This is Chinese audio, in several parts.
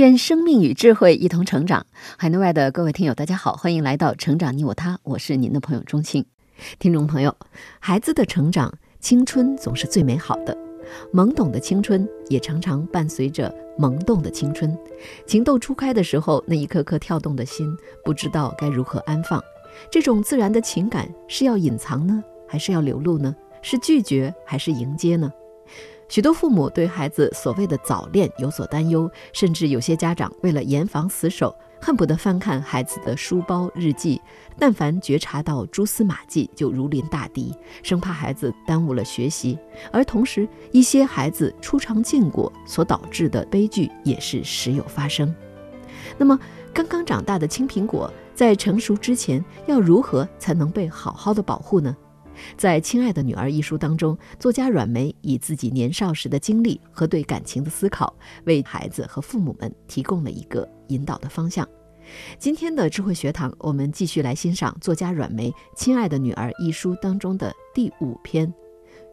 愿生命与智慧一同成长。海内外的各位听友，大家好，欢迎来到《成长你我他》，我是您的朋友钟庆。听众朋友，孩子的成长，青春总是最美好的，懵懂的青春也常常伴随着萌动的青春。情窦初开的时候，那一颗颗跳动的心，不知道该如何安放。这种自然的情感，是要隐藏呢，还是要流露呢？是拒绝还是迎接呢？许多父母对孩子所谓的早恋有所担忧，甚至有些家长为了严防死守，恨不得翻看孩子的书包、日记，但凡觉察到蛛丝马迹就如临大敌，生怕孩子耽误了学习。而同时，一些孩子初尝禁果所导致的悲剧也是时有发生。那么，刚刚长大的青苹果在成熟之前，要如何才能被好好的保护呢？在《亲爱的女儿》一书当中，作家阮梅以自己年少时的经历和对感情的思考，为孩子和父母们提供了一个引导的方向。今天的智慧学堂，我们继续来欣赏作家阮梅《亲爱的女儿》一书当中的第五篇。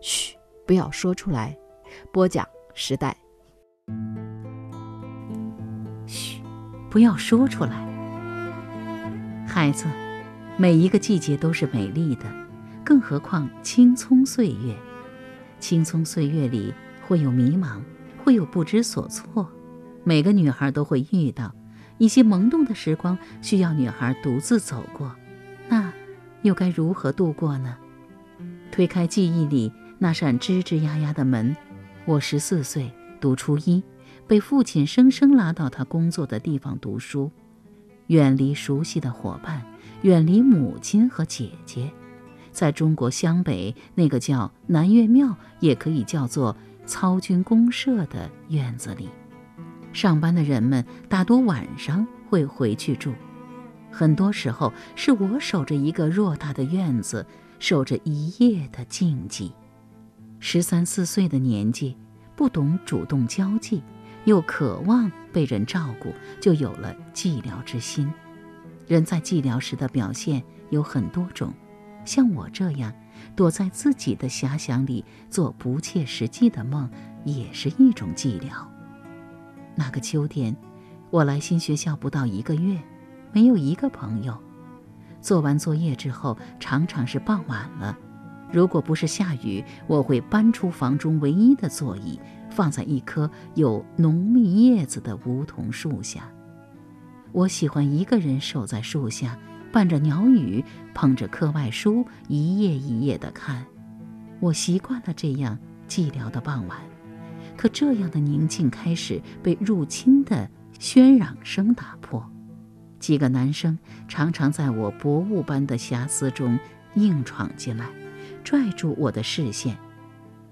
嘘，不要说出来。播讲时代。嘘，不要说出来。孩子，每一个季节都是美丽的。更何况青葱岁月，青葱岁月里会有迷茫，会有不知所措。每个女孩都会遇到一些萌动的时光，需要女孩独自走过。那又该如何度过呢？推开记忆里那扇吱吱呀呀的门，我十四岁读初一，被父亲生生拉到他工作的地方读书，远离熟悉的伙伴，远离母亲和姐姐。在中国湘北那个叫南岳庙，也可以叫做操军公社的院子里，上班的人们大多晚上会回去住。很多时候是我守着一个偌大的院子，守着一夜的静寂。十三四岁的年纪，不懂主动交际，又渴望被人照顾，就有了寂寥之心。人在寂寥时的表现有很多种。像我这样躲在自己的遐想里做不切实际的梦，也是一种寂寥。那个秋天，我来新学校不到一个月，没有一个朋友。做完作业之后，常常是傍晚了。如果不是下雨，我会搬出房中唯一的座椅，放在一棵有浓密叶子的梧桐树下。我喜欢一个人守在树下。伴着鸟语，捧着课外书，一页一页地看。我习惯了这样寂寥的傍晚，可这样的宁静开始被入侵的喧嚷声打破。几个男生常常在我薄雾般的遐思中硬闯进来，拽住我的视线。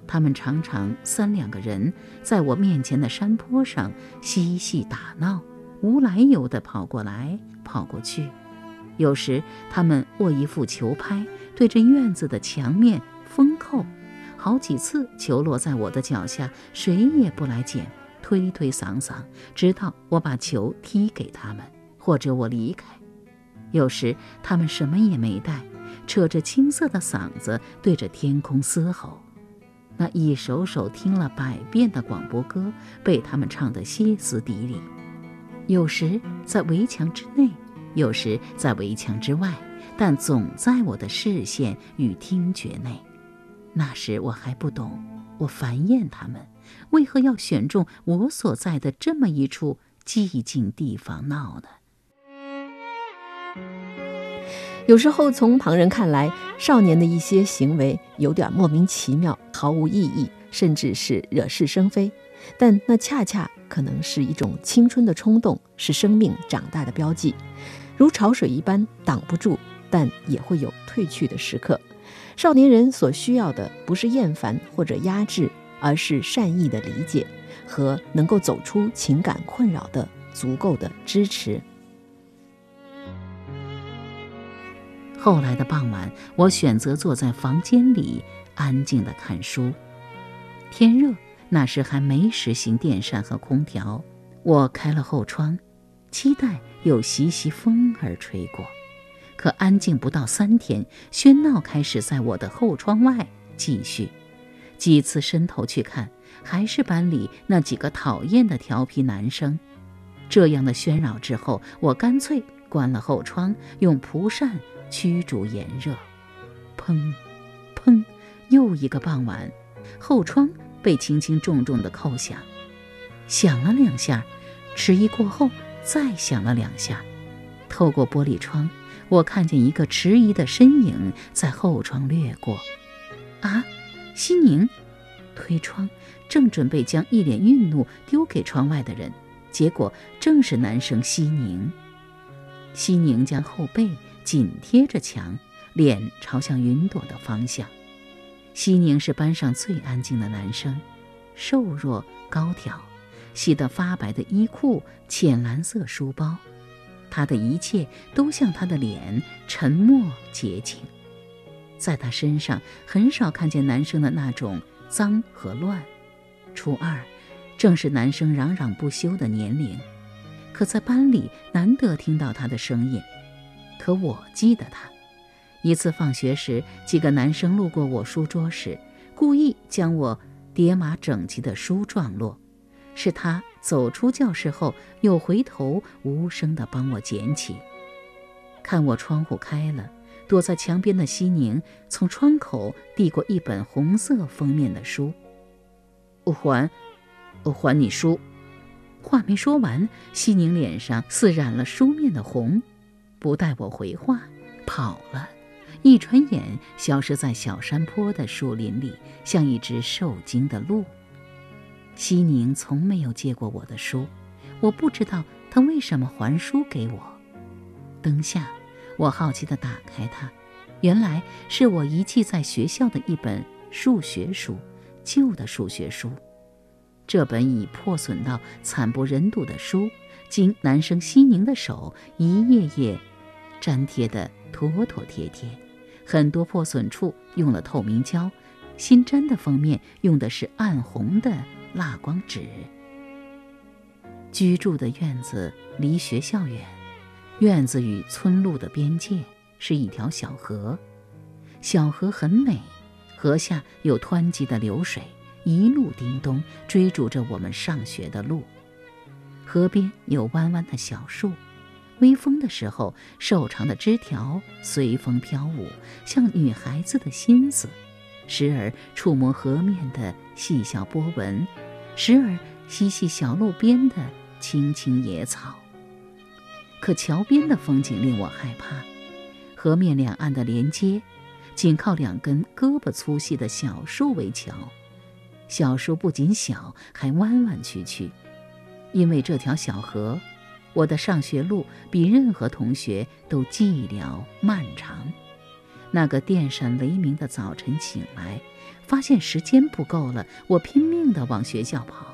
他们常常三两个人在我面前的山坡上嬉戏打闹，无来由地跑过来跑过去。有时他们握一副球拍，对着院子的墙面封扣，好几次球落在我的脚下，谁也不来捡，推推搡搡，直到我把球踢给他们，或者我离开。有时他们什么也没带，扯着青涩的嗓子对着天空嘶吼，那一首首听了百遍的广播歌被他们唱得歇斯底里。有时在围墙之内。有时在围墙之外，但总在我的视线与听觉内。那时我还不懂，我烦厌他们，为何要选中我所在的这么一处寂静地方闹呢？有时候从旁人看来，少年的一些行为有点莫名其妙，毫无意义，甚至是惹是生非。但那恰恰可能是一种青春的冲动，是生命长大的标记。如潮水一般挡不住，但也会有退去的时刻。少年人所需要的不是厌烦或者压制，而是善意的理解，和能够走出情感困扰的足够的支持。后来的傍晚，我选择坐在房间里安静的看书。天热，那时还没实行电扇和空调，我开了后窗，期待有习习风儿吹过。可安静不到三天，喧闹开始在我的后窗外继续。几次伸头去看，还是班里那几个讨厌的调皮男生。这样的喧扰之后，我干脆关了后窗，用蒲扇驱逐炎热。砰，砰，又一个傍晚，后窗被轻轻重重地扣响，响了两下，迟疑过后再响了两下。透过玻璃窗，我看见一个迟疑的身影在后窗掠过。啊！西宁推窗，正准备将一脸愠怒丢给窗外的人，结果正是男生西宁。西宁将后背紧贴着墙，脸朝向云朵的方向。西宁是班上最安静的男生，瘦弱高挑，洗得发白的衣裤，浅蓝色书包，他的一切都像他的脸，沉默洁净。在他身上很少看见男生的那种脏和乱。初二，正是男生嚷嚷不休的年龄，可在班里难得听到他的声音。可我记得他，一次放学时，几个男生路过我书桌时，故意将我叠码整齐的书撞落，是他走出教室后又回头无声地帮我捡起。看我窗户开了。躲在墙边的西宁从窗口递过一本红色封面的书，我还，我还你书。话没说完，西宁脸上似染了书面的红，不待我回话，跑了。一转眼，消失在小山坡的树林里，像一只受惊的鹿。西宁从没有借过我的书，我不知道他为什么还书给我。灯下。我好奇地打开它，原来是我遗弃在学校的一本数学书，旧的数学书。这本已破损到惨不忍睹的书，经男生西宁的手一页页粘贴得妥妥帖帖，很多破损处用了透明胶，新粘的封面用的是暗红的蜡光纸。居住的院子离学校远。院子与村路的边界是一条小河，小河很美，河下有湍急的流水，一路叮咚追逐着我们上学的路。河边有弯弯的小树，微风的时候，瘦长的枝条随风飘舞，像女孩子的心思，时而触摸河面的细小波纹，时而嬉戏小路边的青青野草。可桥边的风景令我害怕，河面两岸的连接，仅靠两根胳膊粗细的小树为桥。小树不仅小，还弯弯曲曲。因为这条小河，我的上学路比任何同学都寂寥漫长。那个电闪雷鸣的早晨醒来，发现时间不够了，我拼命地往学校跑。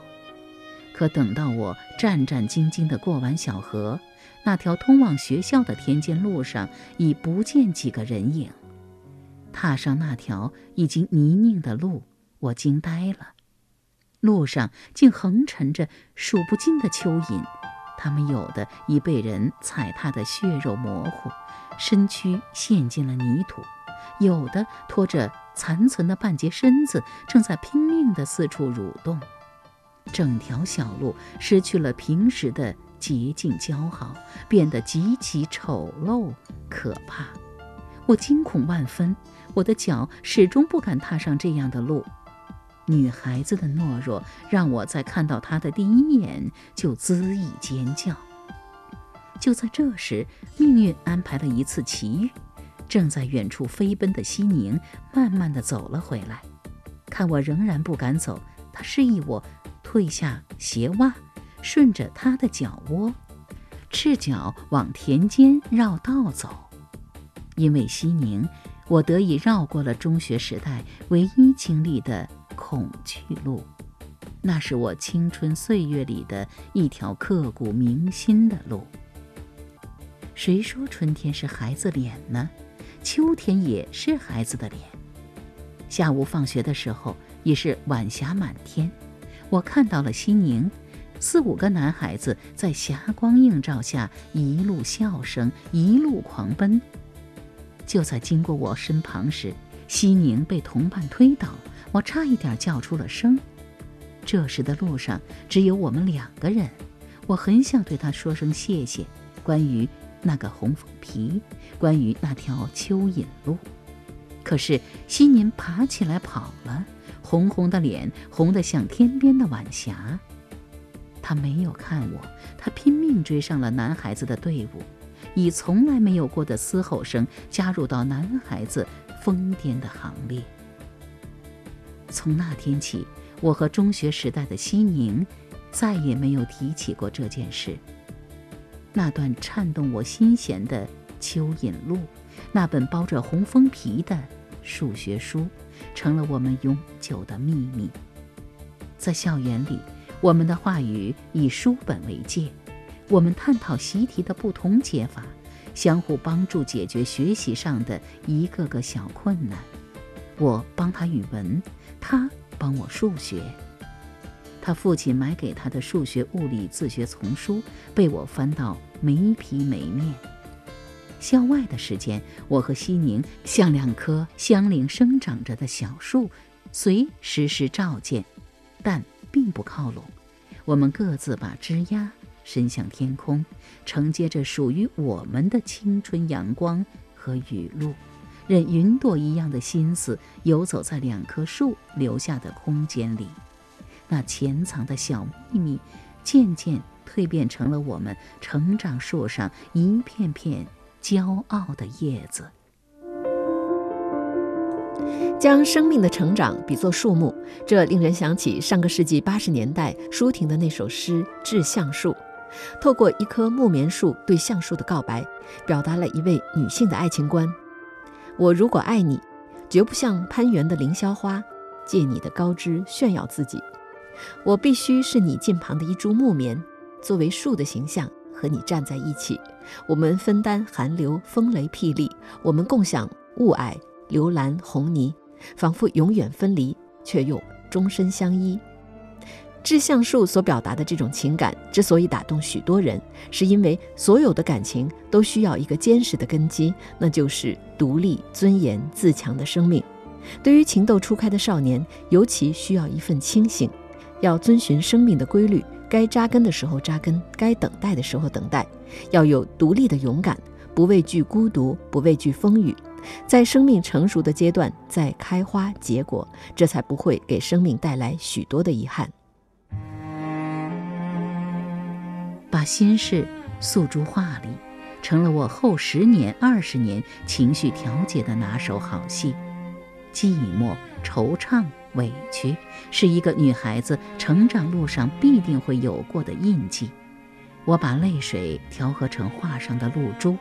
可等到我战战兢兢地过完小河，那条通往学校的田间路上已不见几个人影。踏上那条已经泥泞的路，我惊呆了。路上竟横陈着数不尽的蚯蚓，它们有的已被人踩踏得血肉模糊，身躯陷进了泥土；有的拖着残存的半截身子，正在拼命地四处蠕动。整条小路失去了平时的。洁净姣好，变得极其丑陋可怕。我惊恐万分，我的脚始终不敢踏上这样的路。女孩子的懦弱，让我在看到她的第一眼就恣意尖叫。就在这时，命运安排了一次奇遇。正在远处飞奔的西宁，慢慢的走了回来，看我仍然不敢走，他示意我退下鞋袜。顺着他的脚窝，赤脚往田间绕道走。因为西宁，我得以绕过了中学时代唯一经历的恐惧路。那是我青春岁月里的一条刻骨铭心的路。谁说春天是孩子脸呢？秋天也是孩子的脸。下午放学的时候，已是晚霞满天，我看到了西宁，四五个男孩子在霞光映照下，一路笑声，一路狂奔。就在经过我身旁时，西宁被同伴推倒，我差一点叫出了声。这时的路上只有我们两个人，我很想对他说声谢谢。关于那个红枫皮，关于那条蚯蚓路，可是西宁爬起来跑了，红红的脸红得像天边的晚霞。他没有看我，他拼命追上了男孩子的队伍，以从来没有过的嘶吼声加入到男孩子疯癫的行列。从那天起。我和中学时代的西宁，再也没有提起过这件事。那段颤动我心弦的蚯蚓录，那本包着红封皮的数学书，成了我们永久的秘密。在校园里，我们的话语以书本为界，我们探讨习题的不同解法，相互帮助解决学习上的一个个小困难。我帮他语文，他。帮我数学。他父亲买给他的数学、物理自学丛书被我翻到没皮没面。校外的时间，我和西宁像两棵相邻生长着的小树，随时时照见，但并不靠拢。我们各自把枝桠伸向天空，承接着属于我们的青春阳光和雨露。任云朵一样的心思游走在两棵树留下的空间里，那潜藏的小秘密，渐渐蜕变成了我们成长树上一片片骄傲的叶子。将生命的成长比作树木，这令人想起上个世纪八十年代舒婷的那首诗《致橡树》，透过一棵木棉树对橡树的告白，表达了一位女性的爱情观。我如果爱你，绝不像攀援的凌霄花，借你的高枝炫耀自己。我必须是你近旁的一株木棉，作为树的形象和你站在一起。我们分担寒流、风雷、霹雳，我们共享雾霭、流岚、红泥，仿佛永远分离，却又终身相依。致橡树所表达的这种情感之所以打动许多人，是因为所有的感情都需要一个坚实的根基，那就是独立、尊严、自强的生命。对于情窦初开的少年，尤其需要一份清醒，要遵循生命的规律，该扎根的时候扎根，该等待的时候等待，要有独立的勇敢，不畏惧孤独，不畏惧风雨，在生命成熟的阶段再开花结果，这才不会给生命带来许多的遗憾。把心事诉诸画里，成了我后十年、二十年情绪调节的拿手好戏。寂寞、惆怅、委屈，是一个女孩子成长路上必定会有过的印记。我把泪水调和成画上的露珠，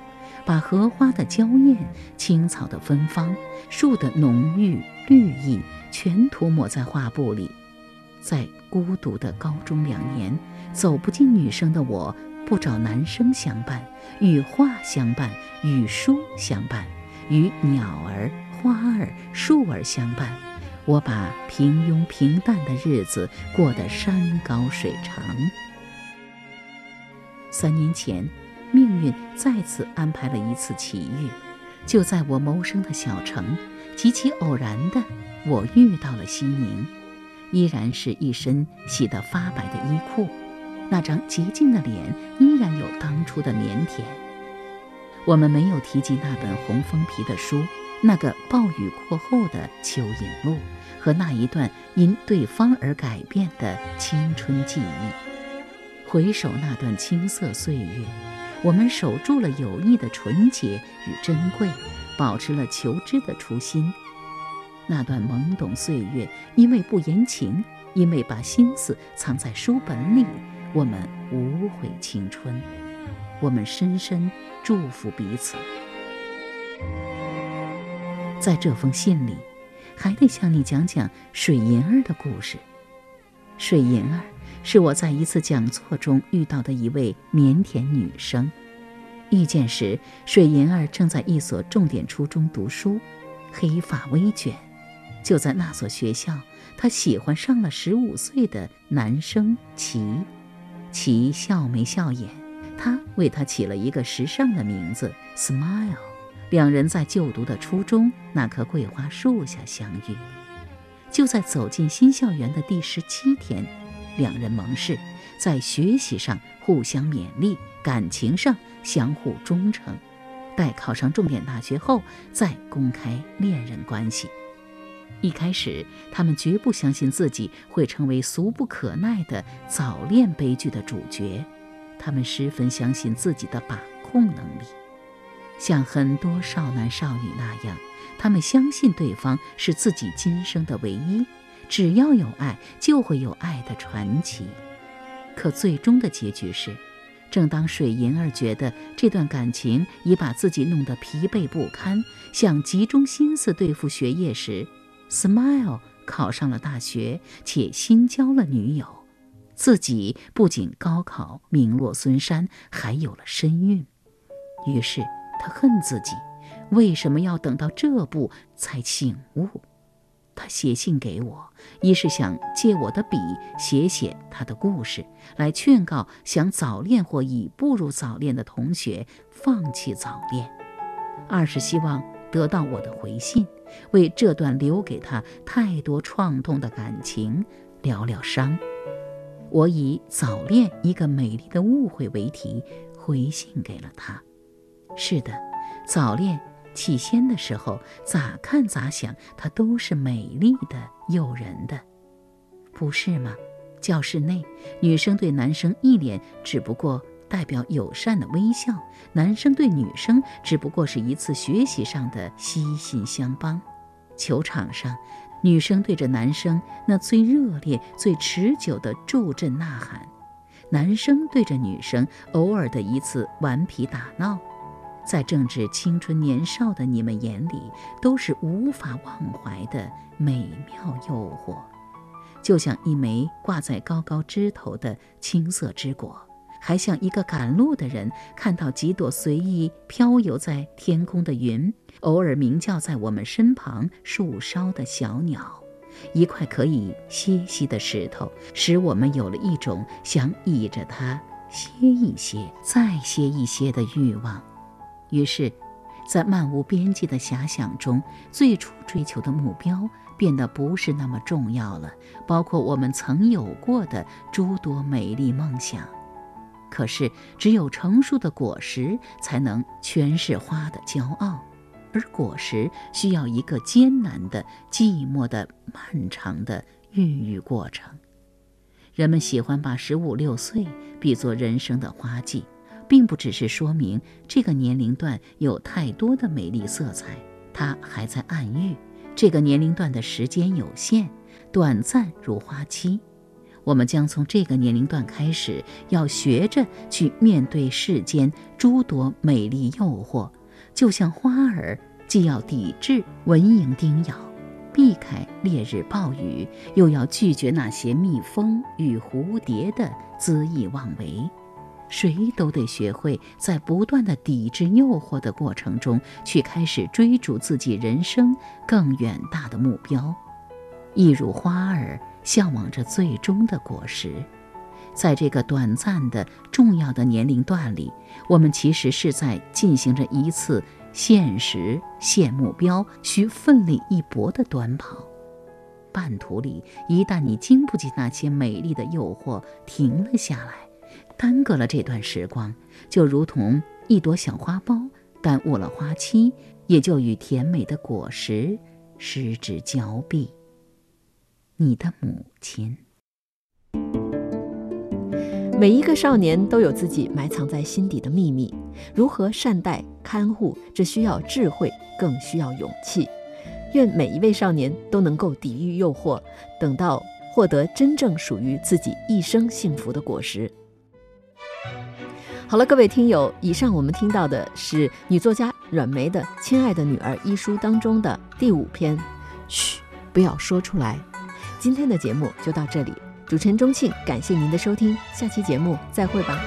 把荷花的娇艳、青草的芬芳、树的浓郁绿意，全涂抹在画布里。在孤独的高中两年，走不进女生的我，不找男生相伴，与画相伴，与书相伴，与鸟儿、花儿、树儿相伴。我把平庸平淡的日子过得山高水长。三年前，命运再次安排了一次奇遇，就在我谋生的小城，极其偶然的，我遇到了西宁。依然是一身洗得发白的衣裤，那张洁净的脸依然有当初的腼腆。我们没有提及那本红封皮的书，那个暴雨过后的蚯蚓路，和那一段因对方而改变的青春记忆。回首那段青涩岁月，我们守住了友谊的纯洁与珍贵，保持了求知的初心。那段懵懂岁月，因为不言情，因为把心思藏在书本里，我们无悔青春，我们深深祝福彼此。在这封信里，还得向你讲讲水银儿的故事。水银儿是我在一次讲座中遇到的一位腼腆女生。遇见时，水银儿正在一所重点初中读书，黑发微卷。就在那所学校，她喜欢上了十五岁的男生齐。齐笑眉笑眼，他为她起了一个时尚的名字 “Smile”。两人在就读的初中那棵桂花树下相遇。就在走进新校园的第十七天，两人盟誓，在学习上互相勉励，感情上相互忠诚。待考上重点大学后，再公开恋人关系。一开始，他们绝不相信自己会成为俗不可耐的早恋悲剧的主角，他们十分相信自己的把控能力，像很多少男少女那样，他们相信对方是自己今生的唯一，只要有爱，就会有爱的传奇。可最终的结局是，正当水银儿觉得这段感情已把自己弄得疲惫不堪，想集中心思对付学业时，Smile 考上了大学，且新交了女友，自己不仅高考名落孙山，还有了身孕。于是他恨自己，为什么要等到这步才醒悟？他写信给我，一是想借我的笔写写他的故事，来劝告想早恋或已步入早恋的同学放弃早恋；二是希望得到我的回信。为这段留给他太多创痛的感情疗疗伤，我以“早恋一个美丽的误会”为题回信给了他。是的，早恋起先的时候，咋看咋想，它都是美丽的、诱人的，不是吗？教室内，女生对男生一脸只不过。代表友善的微笑，男生对女生只不过是一次学习上的悉心相帮；球场上，女生对着男生那最热烈、最持久的助阵呐喊，男生对着女生偶尔的一次顽皮打闹，在正值青春年少的你们眼里，都是无法忘怀的美妙诱惑，就像一枚挂在高高枝头的青色之果。还像一个赶路的人，看到几朵随意飘游在天空的云，偶尔鸣叫在我们身旁树梢的小鸟，一块可以歇息的石头，使我们有了一种想倚着它歇一歇、再歇一歇的欲望。于是，在漫无边际的遐想中，最初追求的目标变得不是那么重要了，包括我们曾有过的诸多美丽梦想。可是，只有成熟的果实才能诠释花的骄傲，而果实需要一个艰难的、寂寞的、漫长的孕育过程。人们喜欢把十五六岁比作人生的花季，并不只是说明这个年龄段有太多的美丽色彩，它还在暗喻这个年龄段的时间有限，短暂如花期。我们将从这个年龄段开始，要学着去面对世间诸多美丽诱惑，就像花儿，既要抵制蚊蝇叮咬，避开烈日暴雨，又要拒绝那些蜜蜂与蝴蝶的恣意妄为。谁都得学会在不断的抵制诱惑的过程中，去开始追逐自己人生更远大的目标，一如花儿。向往着最终的果实，在这个短暂的重要的年龄段里，我们其实是在进行着一次现实现目标、需奋力一搏的短跑。半途里，一旦你经不起那些美丽的诱惑，停了下来，耽搁了这段时光，就如同一朵小花苞耽误了花期，也就与甜美的果实失之交臂。你的母亲。每一个少年都有自己埋藏在心底的秘密，如何善待看护，这需要智慧，更需要勇气。愿每一位少年都能够抵御诱惑，等到获得真正属于自己一生幸福的果实。好了，各位听友，以上我们听到的是女作家阮梅的《亲爱的女儿》一书当中的第五篇。嘘，不要说出来。今天的节目就到这里，主持人钟庆，感谢您的收听，下期节目再会吧。